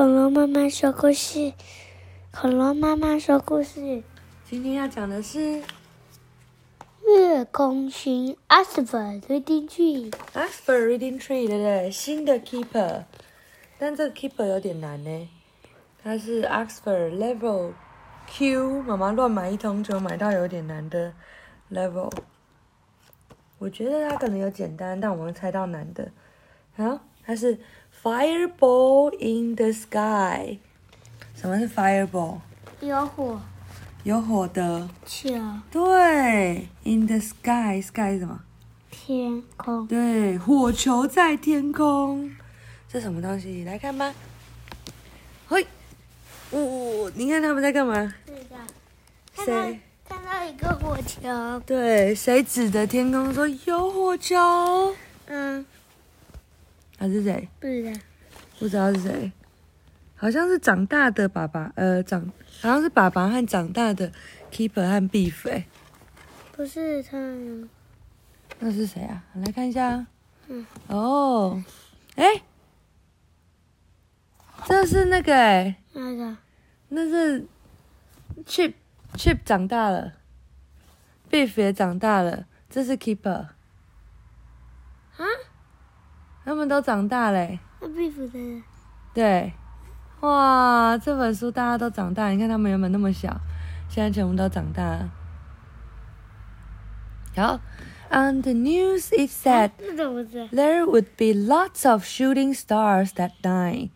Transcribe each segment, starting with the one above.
恐龙妈妈说故事，恐龙妈妈说故事。今天要讲的是月空寻 Oxford Reading Tree。Oxford Reading Tree，对不对？新的 Keeper，但这个 Keeper 有点难呢。它是 Oxford Level Q，妈妈乱买一通就买到有点难的 Level。我觉得它可能有简单，但我们猜到难的。好，它是 Fireball in the Sky。什么是 Fireball？有火有火的。球，对，in the sky，sky 是什么？天空。对，火球在天空，这什么东西？来看吧。嘿，哦，你看他们在干嘛？看到谁？看到一个火球。对，谁指着天空说有火球？嗯，啊，是谁？不知道。不知道是谁，好像是长大的爸爸，呃，长好像是爸爸和长大的 keeper 和 beef 哎、不是他们。那是谁啊？来看一下。嗯。哦，哎，这是那个哎、那个那是 Chip Chip 长大了，Beef 也长大了，这是 Keeper，啊？他们都长大嘞、那 beef 的。对，哇，这本书大家都长大，你看他们原本那么小，现在全部都长大了。好，On the news 么知？there would be lots of shooting stars that night.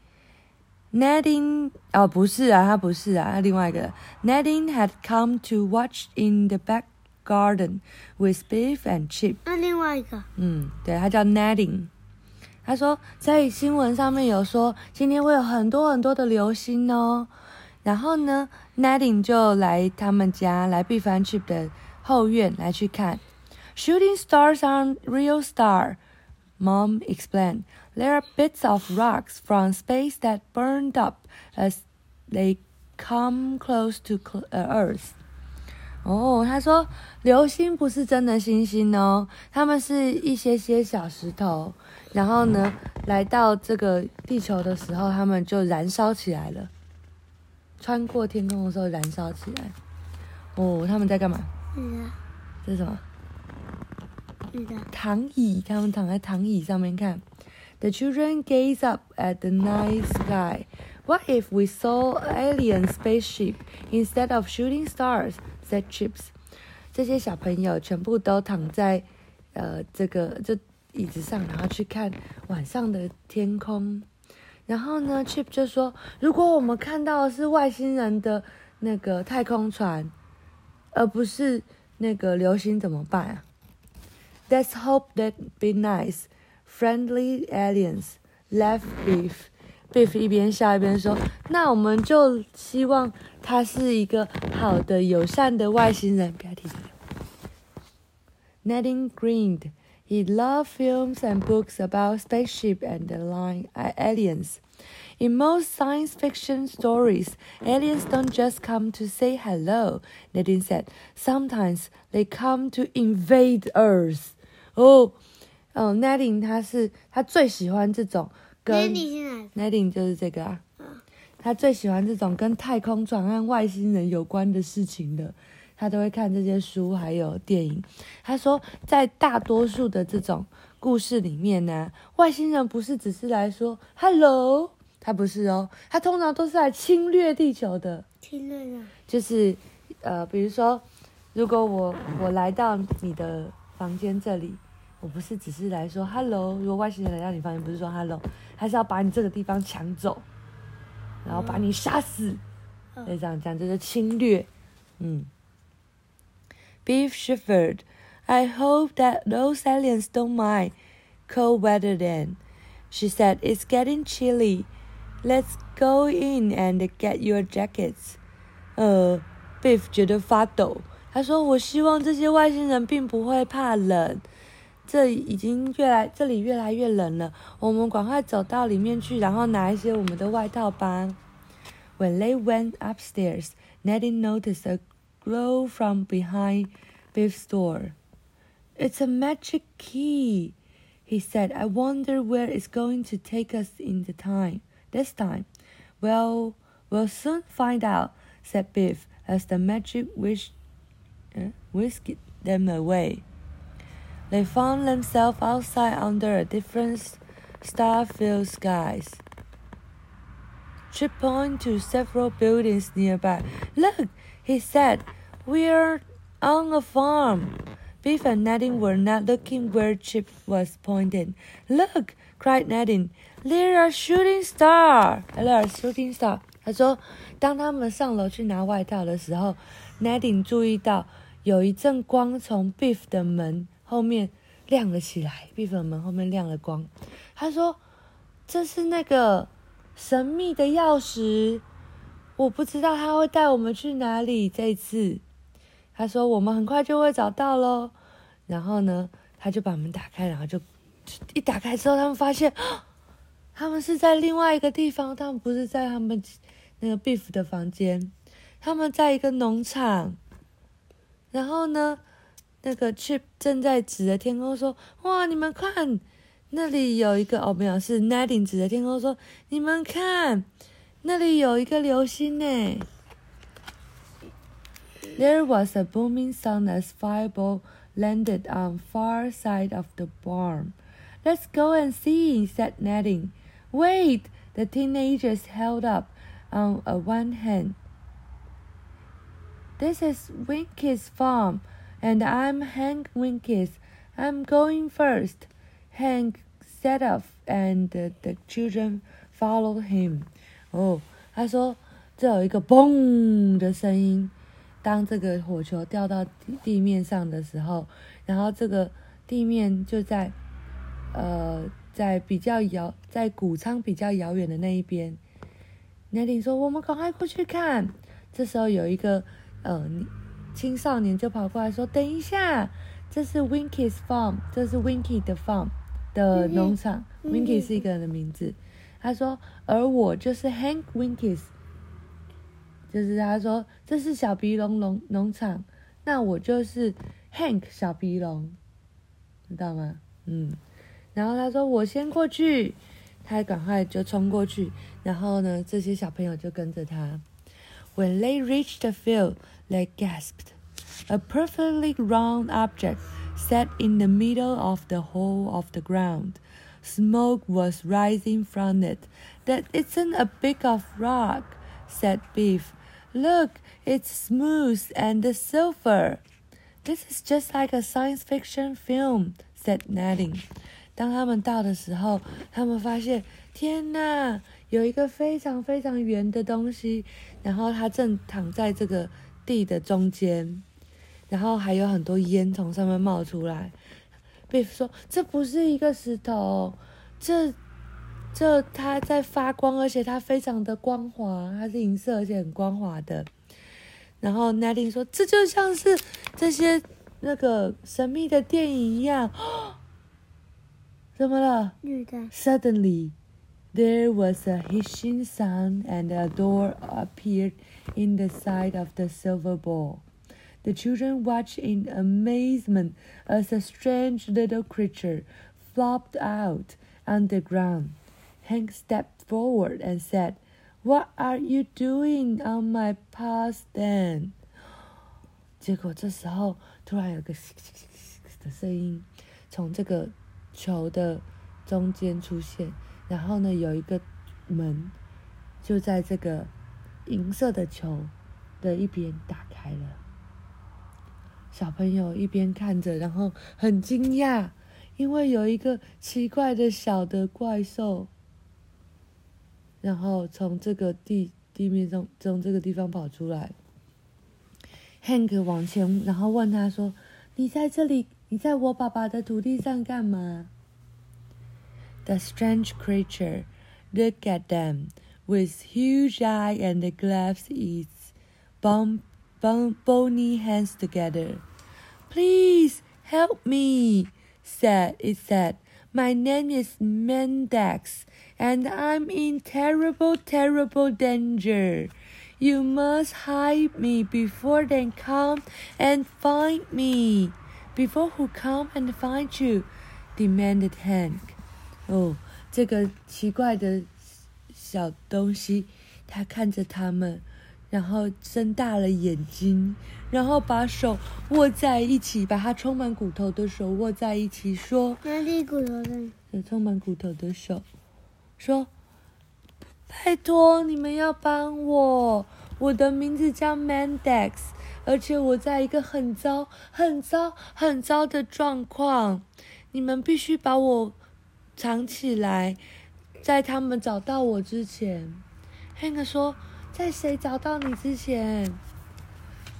Nadine 哦不是啊，他不是啊，他另外一个 Nadine had come to watch in the back garden with Beef and Chip. 那另外一个。嗯，对，他叫 Nadine。他说在新闻上面有说今天会有很多很多的流星哦。然后呢，Nadine 就来他们家来 Beef and Chip 的后院来去看。Shooting stars are real star, Mom explained. There are bits of rocks from space that burned up as they come close to Earth. 哦，他说流星不是真的星星哦，它们是一些些小石头，然后呢，来到这个地球的时候，它们就燃烧起来了，穿过天空的时候燃烧起来。哦，他们在干嘛？这是什么？躺椅，他们躺在躺椅上面看。The children gaze up at the night sky. What if we saw alien spaceship instead of shooting stars? Said Chips. 这些小朋友全部都躺在呃这个这椅子上，然后去看晚上的天空。然后呢，Chip 就说：“如果我们看到的是外星人的那个太空船，而不是那个流星，怎么办啊？” Let's hope that be nice, friendly aliens. Laugh Beef. Beef 一边笑一边说：“那我们就希望他是一个好的、友善的外星人。”不要提这个。Nadine grinned. He loved films and books about spaceship and the line aliens. In most science fiction stories, aliens don't just come to say hello, Nadine said. Sometimes they come to invade Earth. 哦，哦，Nadine 他是他最喜欢这种 Nadine 就是这个啊，他最喜欢这种跟太空船和外星人有关的事情的，他都会看这些书还有电影。他说，在大多数的这种故事里面呢，外星人不是只是来说 “hello”，他不是哦，他通常都是来侵略地球的。侵略啊。就是呃，比如说，如果我我来到你的房间这里，我不是只是来说 “hello”，如果外星人来到你房间，不是说 “hello”，还是要把你这个地方抢走，然后把你杀死，嗯就这样讲，这就是侵略。嗯。Beef shivered. I hope that those aliens don't mind cold weather then. She said, It's getting chilly. Let's go in and get your jackets. 呃，Beef 觉得发抖。他说：“我希望这些外星人并不会怕冷，这已经越来这里越来越冷了，我们赶快走到里面去，然后拿一些我们的外套吧。” When they went upstairs, Nadine noticed a glow from behind Beef's door. It's a magic key, he said. I wonder where it's going to take us in the time this time. Well, we'll soon find out, said Biff as the magic whisk, uh, whisked them away. They found themselves outside under a different star-filled skies. Chip pointed to several buildings nearby. Look, he said, we're on a farm. Biff and Nadine were not looking where Chip was pointing. Look, cried Nadine, there are shooting star. There are shooting star. 他说，当他们上楼去拿外套的时候，Nadine 注意到有一阵光从 Biff 的门 后面亮了起来。Biff 的门后面亮了光。他说，这是那个神秘的钥匙。我不知道他会带我们去哪里。这一次，他说我们很快就会找到喽。然后呢，他就把门打开，然后就一打开之后，他们发现他们是在另外一个地方，他们不是在他们那个 Beef 的房间，他们在一个农场。然后呢，那个 Chip 正在指着天空说：“哇，你们看，那里有一个哦，没有，是 Nadine 指着天空说：你们看。”那里有一个流星呢。There was a booming sound as Fireball landed on far side of the barn. Let's go and see, said Nadine. Wait, the teenagers held up on a one hand. This is Winky's farm, And I'm Hank Winkies. I'm going first. Hank set off, and the children followed him. 哦，他说这有一个嘣的声音，当这个火球掉到地面上的时候，然后这个地面就在呃在比较遥在谷仓比较遥远的那一边。奈丁说：“我们赶快过去看。”这时候有一个呃青少年就跑过来说：“等一下，这是 Winky's farm，这是 Winky 的 farm 的农场。Winky 是一个人的名字。”他说：“而我就是 Hank Winkies，就是他说这是小鼻龙农农场，那我就是 Hank 小鼻龙，知道吗？嗯。然后他说我先过去，他赶快就冲过去，然后呢，这些小朋友就跟着他。When they reached the field, they gasped. A perfectly round object sat in the middle of the hole of the ground. Smoke was rising from it. That isn't a big of rock, said Beef. Look, it's smooth and silver. This is just like a science fiction film, said Nadine. 当他们到的时候，他们发现，天哪， 有一个非常非常圆的东西，然后它正躺在这个地的中间，然后还有很多烟从上面冒出来。Beef 说：“这不是一个石头，这这它在发光，而且它非常的光滑，它是银色而且很光滑的。”然后 Nadine 说：“这就像是这些那个神秘的电影一样。”怎么了？Suddenly, there was a hissing sound, and a door appeared in the side of the silver ball. The children watched in amazement as a strange little creature flopped out on the ground. Hank stepped forward and said, What are you doing on my path then? 结果这时候突然有个的声音从这个球的中间出现， 然后呢有一个门就在这个银色的球的一边打开了。小朋友一边看着，然后很惊讶，因为有一个奇怪的小的怪兽，然后从这个地地面上从这个地方跑出来。Hank 往前，然后问他说：“你在这里？你在我爸爸的土地上干嘛？” The strange creature looked at them with huge eyes and clasped its bump bony hands together. Please help me, said it said. My name is Mendax, and I'm in terrible, terrible danger. You must hide me before they come and find me. Before who come and find you? demanded Hank. 哦，这个奇怪的小东西它看着他们，然后睁大了眼睛，然后把手握在一起，把它充满骨头的手握在一起，说哪里骨头的？：“充满骨头的手，说，拜托你们要帮我，我的名字叫 Mandex，而且我在一个很糟、很糟、很糟的状况，你们必须把我藏起来，在他们找到我之前。”Hank 说：“在谁找到你之前？”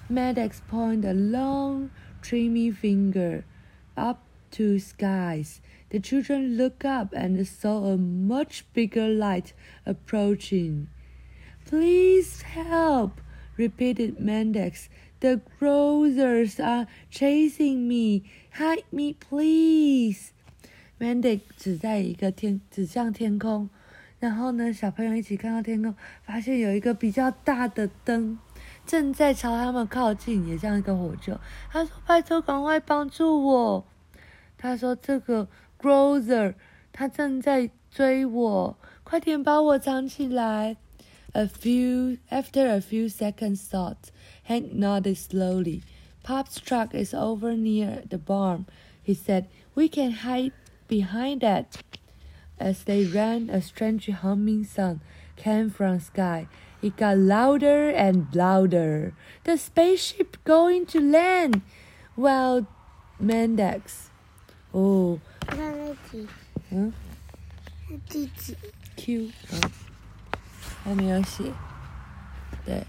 Maddox pointed a long, trimmy finger up to skies. The children looked up and saw a much bigger light approaching. Please help, repeated Mendex. The grocers are chasing me. Hide me, please. Mandy 指在一个天，指向天空。然后呢，小朋友一起看到天空，发现有一个比较大的灯正在朝他们靠近，也像一个火球。他说：“拜托，赶快帮助我！”他说：“这个 Grocer 他正在追我，快点把我藏起来。” A few after a few seconds thought, Hank nodded slowly. Pop's truck is over near the barn, he said. We can hide behind that. As they ran, a strange humming sound came from sky. It got louder and louder. The spaceship going to land! Well, Mendex. 哦，看那几，嗯那第几？ ，Q，嗯，还没有写。对，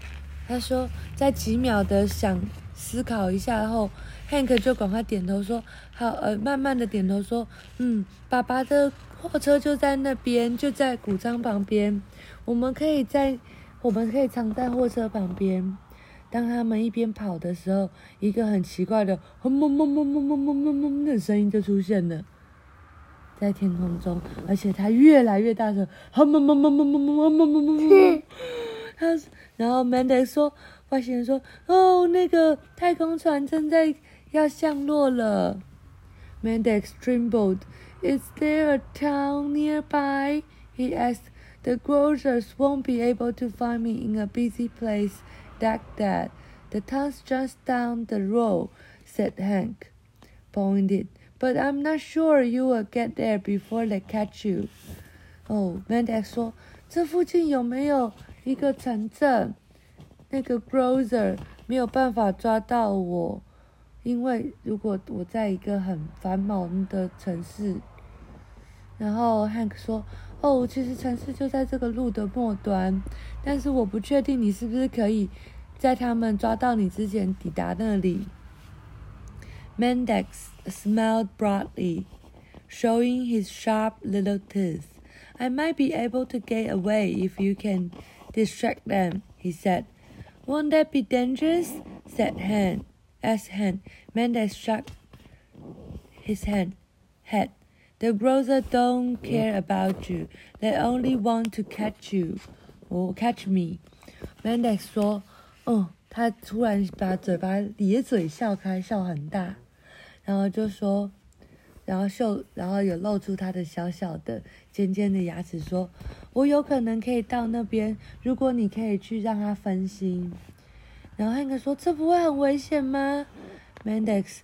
他说在几秒的想思考一下后 ，Hank 就赶快点头说：“好，呃，慢慢的点头说，嗯，爸爸的货车就在那边，就在谷仓旁边，我们可以在，我们可以藏在货车旁边。”当他们一边跑的时候，一个很奇怪的“轰嗡嗡嗡嗡嗡嗡嗡嗡”的声音就出现了。在天空中，而且它越来越大声，轰嗡嗡嗡嗡嗡嗡嗡嗡嗡嗡嗡。他，然后 Mendex 说，外星人说，哦，那个太空船正在要降落了。Mendex trembled. Is there a town nearby? He asked. The grocers won't be able to find me in a busy place like that. The town's just down the road, said Hank, pointed. But I'm not sure you will get there before they catch you. 哦，Mendex 说，这附近有没有一个城镇？那个 grocer 没有办法抓到我， 因为如果我在一个很繁忙的城市，然后 Hank 说：“哦，其实城市就在这个路的末端，但是我不确定你是不是可以在他们抓到你之前抵达那里。” Mendex smiled broadly, showing his sharp little teeth. I might be able to get away if you can distract them, he said. Won't that be dangerous? said Han. As hand, Mendex shook his hand, head. The grocer don't care about you. They only want to catch you, or catch me. Mendex 说：“哦，他突然把嘴巴咧嘴笑开，笑很大，然后就说，然后秀，然后有露出他的小小的尖尖的牙齿，说：我有可能可以到那边，如果你可以去让他分心。然后 Hank 说：这不会很危险吗？Mendex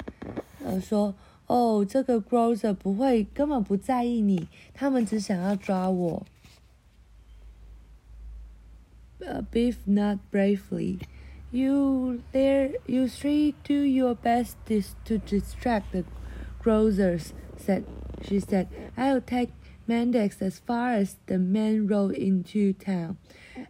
呃说：哦，这个 grocer 不会，根本不在意你，他们只想要抓我。uh, Beef not bravely. You there, you three do your best dis- to distract the grocers, said she said. I'll take Mendex as far as the main road into town.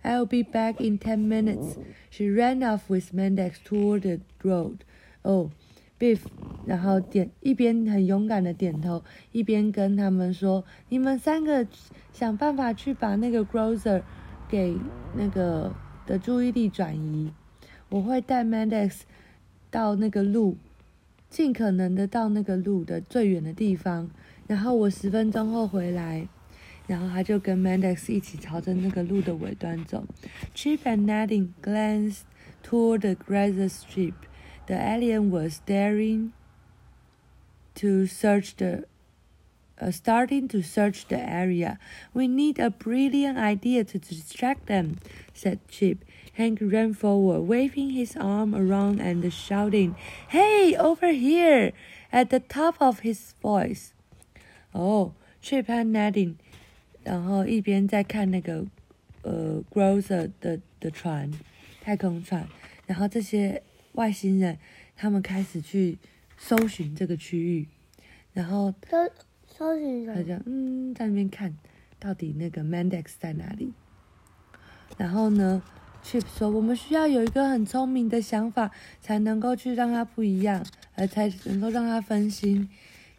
I'll be back in ten minutes. She ran off with Mendex toward the road. Oh, Beef，然后点一边很勇敢的点头，一边跟他们说：“你们三个想办法去把那个 grocer 给那个的注意力转移。我会带 Mendex 到那个路，尽可能的到那个路的最远的地方，然后我十分钟后回来。”然后他就跟 Mendex 一起朝着那个路的尾端走。Chip and Nadine glanced toward the grazer strip. The alien was daring to search the uh, starting to search the area. We need a brilliant idea to distract them, said Chip. Hank ran forward, waving his arm around and shouting, Hey, over here! at the top of his voice. 哦、oh,，Chip 和 Nadine，然后一边在看那个呃 Grocer 的的船，太空船，然后这些外星人他们开始去搜寻这个区域，然后搜搜寻什么？他就嗯在那边看到底那个 Mandex 在哪里。然后呢，Chip 说我们需要有一个很聪明的想法，才能够去让它不一样，而才能够让它分心。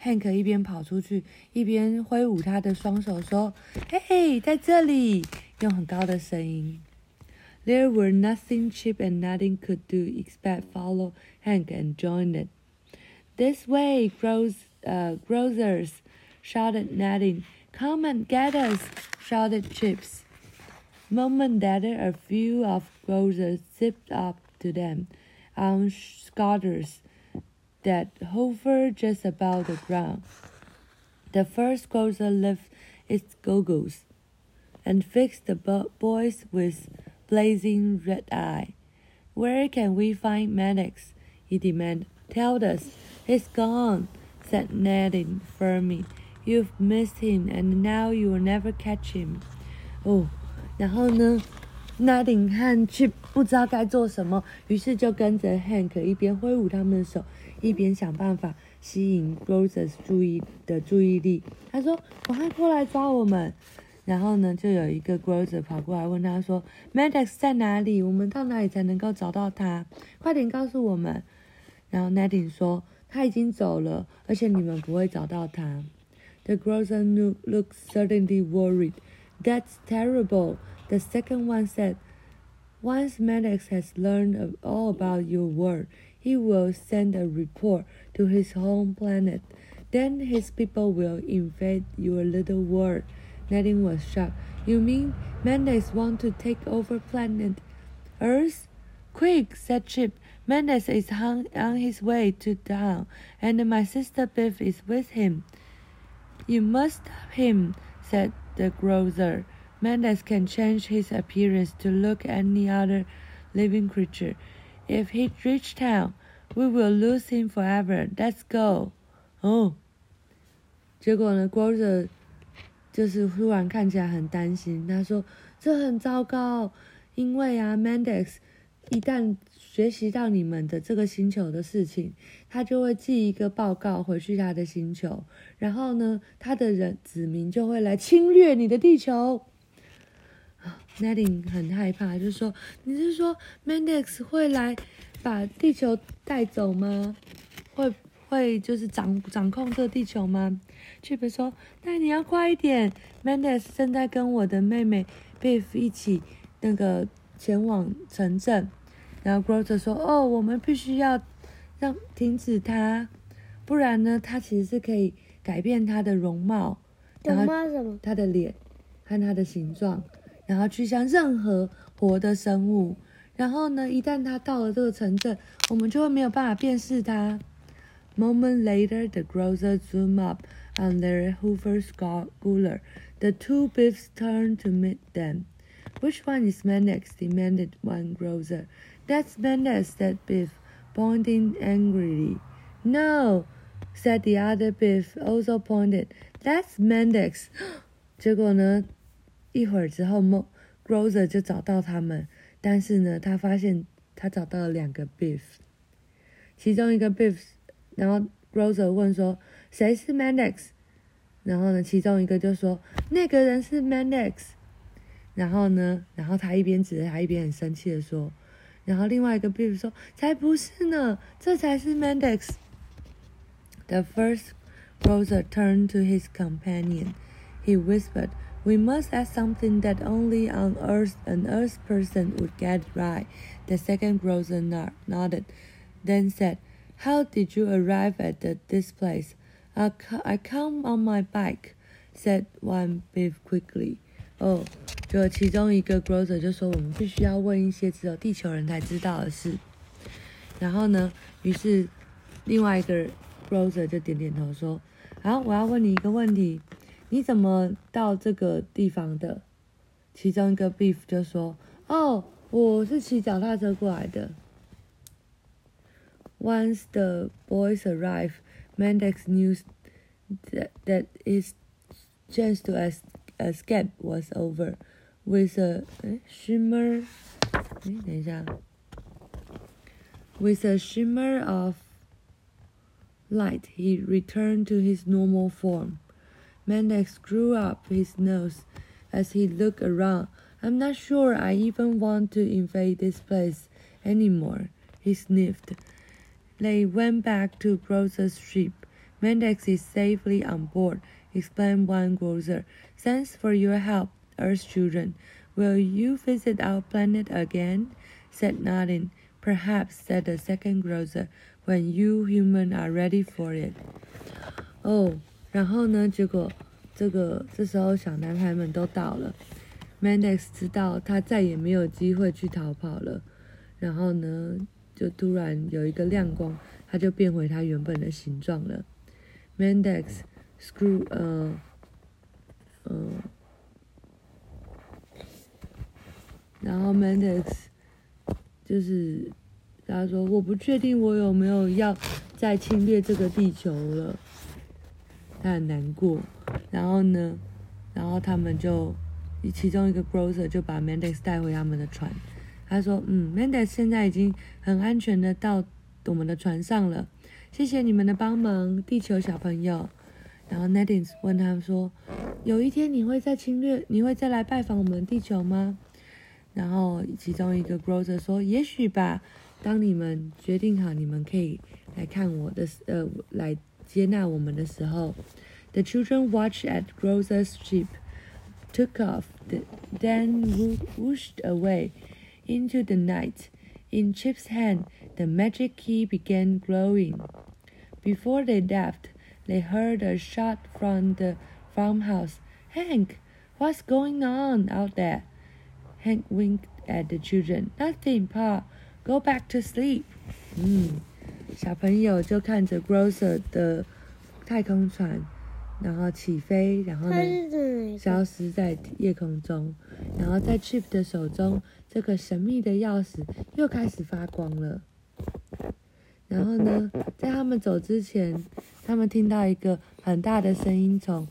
Hank 一边跑出去，一边挥舞他的双手说：“嘿嘿，在这里！”用很高的声音。There were nothing Chip and Nadine could do except follow Hank and join it. This way, grows, uh, grocers, shouted Nadine. Come and get us, shouted Chips. Moment later, a few of grocers zipped up to them on scooters that hovered just above the ground. The first grocer lifted its goggles and fixed the boys with blazing red eye. Where can we find Maddox? he demanded. Tell us. He's gone, said Nadine firmly. You've missed him, and now you will never catch him. 哦，然后呢，Nadine 和 Chip 不知道该做什么，于是就跟着 Hank 一边挥舞他们的手， 一边想办法吸引 Roses 注意的注意力。他说：“赶快过来抓我们！”然后呢，就有一个 Grocer 跑过来问他说：“Maddox 在哪里？我们到哪里才能够找到他？快点告诉我们！”然后 Nadine 说：“他已经走了，而且你们不会找到他。” The grocer looked certainly worried. That's terrible. The second one said, Once Maddox has learned all about your work." He will send a report to his home planet. Then his people will invade your little world. Nadine was shocked. You mean Mendes want to take over planet Earth? Quick, said Chip. Mendes is on his way to town, and my sister Biff is with him. You must stop him, said the grocer. Mendes can change his appearance to look any other living creature. If he reach town, we will lose him forever. Let's go. 哦，结果呢，grocer 就是突然看起来很担心。他说：“这很糟糕，因为啊，Mendex 一旦学习到你们的这个星球的事情，他就会寄一个报告回去他的星球，然后呢，他的人子民就会来侵略你的地球。” Nadine 很害怕，就说：“你是说 Mendex 会来把地球带走吗？会会就是掌掌控这地球吗？”Chip 说：“那你要快一点，Mendex 正在跟我的妹妹 Beef 一起那个前往城镇。”然后 Grocer 说：“哦，我们必须要让停止他，不然呢，他其实是可以改变他的容貌，然后什么？他的脸和他的形状。”然后去向任何活的生物，然后呢，一旦它到了这个城镇，我们就会没有办法辨识它。Moment later, the grocer zoomed up on their Hoover schooner. The two Biffs turned to meet them. Which one is Mendex? demanded one grocer. That's Mendex, said Biff, pointing angrily. No, said the other Biff, also pointed. That's Mendex. 结果呢？ 一会儿之后，M. Grocer 就找到他们，但是呢，他发现他找到了两个 Beef，其中一个 Beef，然后 Grocer 问说谁是 Mandex，然后呢，其中一个就说那个人是 Mandex，然后呢，然后他一边指着他，一边很生气的说，然后另外一个 Beef 说才不是呢，这才是 Mandex。The first Grocer turned to his companion. He whispered. We must ask something that only on Earth an Earth person would get right. The second grocer nodded, then said, How did you arrive at the, this place? I, I come on my bike, said one beef quickly. 哦，就其中一个 grocer 就说我们必须要问一些只有地球人才知道的事。然后呢，于是另外一个 grocer 就点点头说 好，我要问你一个问题， 你怎么到这个地方的？其中一个 beef 就说：“哦，我是骑脚踏车过来的。” Once the boys arrived, Mendex knew that, that his chance to es escape was over. With a 哎 shimmer，哎，等一下，with a shimmer of light, he returned to his normal form. Mendex drew up his nose as he looked around. I'm not sure I even want to invade this place anymore, he sniffed. They went back to Grocer's ship. Mendex is safely on board, explained one grocer. Thanks for your help, Earth children. Will you visit our planet again? said nodding. Perhaps, said the second grocer, when you humans are ready for it. 哦，然后呢？结果这个这时候小男孩们都到了。Mendex 知道他再也没有机会去逃跑了。然后呢，就突然有一个亮光，他就变回他原本的形状了。Mendex screw 呃呃，然后 Mendex 就是他说我不确定我有没有要再侵略这个地球了，他很难过。然后呢，然后他们就其中一个 grocer 就把 Mendex 带回他们的船。他说：“嗯，Mendex 现在已经很安全的到我们的船上了，谢谢你们的帮忙，地球小朋友。”然后 Nadine 问他们说：“有一天你会再侵略，你会再来拜访我们地球吗？”然后其中一个 grocer 说：“也许吧，当你们决定好你们可以来看我的，呃，来接纳我们的时候。” The children watched as grocer's ship took off, then whooshed away into the night. In Chip's hand, the magic key began glowing. Before they left, they heard a shot from the farmhouse. Hank, what's going on out there? Hank winked at the children. Nothing, Pa. Go back to sleep. 嗯， 小朋友就看着 Grocer 的太空船然后起飞，然后呢，消失在夜空中，然后在 Chip 的手中，这个神秘的钥匙又开始发光了。然后呢，在他们走之前，他们听到一个很大的声音从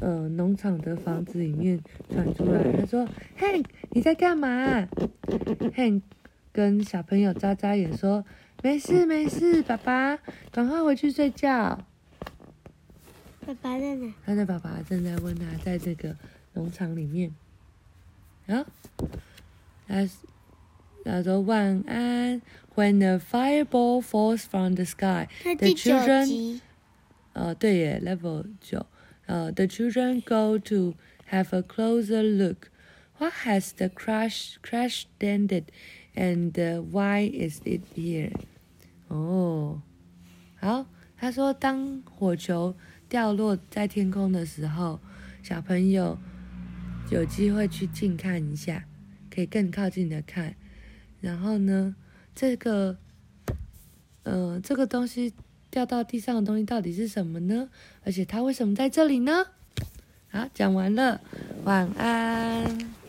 呃农场的房子里面传出来。他说：“Hank，你在干嘛？”Hank 跟小朋友眨眨眼说：“没事没事，爸爸，赶快回去睡觉。”爸爸在哪？他的爸爸正在问他，在这个农场里面。啊，他他说晚安。When a fireball falls from the sky, the children，呃，对耶，level 九，呃，the children go to have a closer look. What has the crash crash ended, and why is it here? 哦，好，他说当火球。掉落在天空的时候，小朋友有机会去近看一下，可以更靠近的看。然后呢，这个，呃，这个东西掉到地上的东西到底是什么呢？而且它为什么在这里呢？好，讲完了，晚安。